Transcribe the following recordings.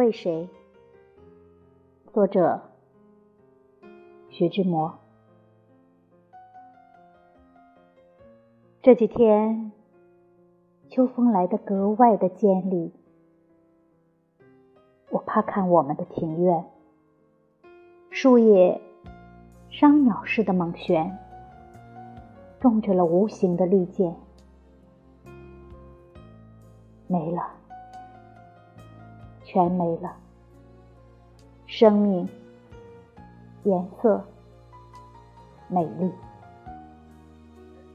为谁？作者：徐志摩。这几天，秋风来得格外的尖利。我怕看我们的庭院，树叶伤鸟似的猛旋，种着了无形的利剑。没了，全没了。生命、颜色、美丽，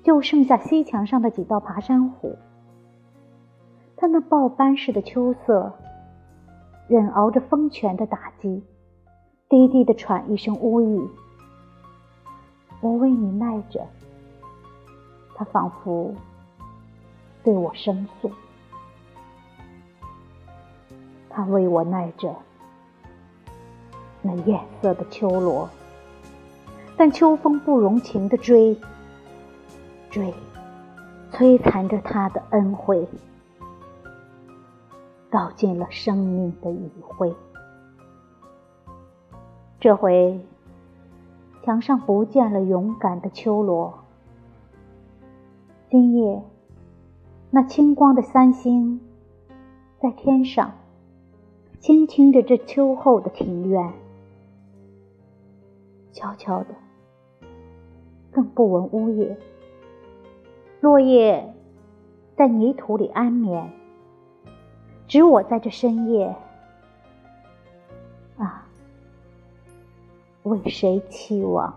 就剩下西墙上的几道爬山虎。它那报斑似的秋色，忍熬着风拳的打击，低低的喘一声呜咽。我为你耐着，它仿佛对我申诉。他为我耐着那艳色的秋罗，但秋风不容情的追，追，摧残着他的恩惠，道尽了生命的余晖。这回墙上不见了勇敢的秋罗，今夜那清光的三星在天上。倾听着这秋后的庭院，悄悄的，更不闻呜咽。落叶在泥土里安眠，只我在这深夜，啊，为谁期望？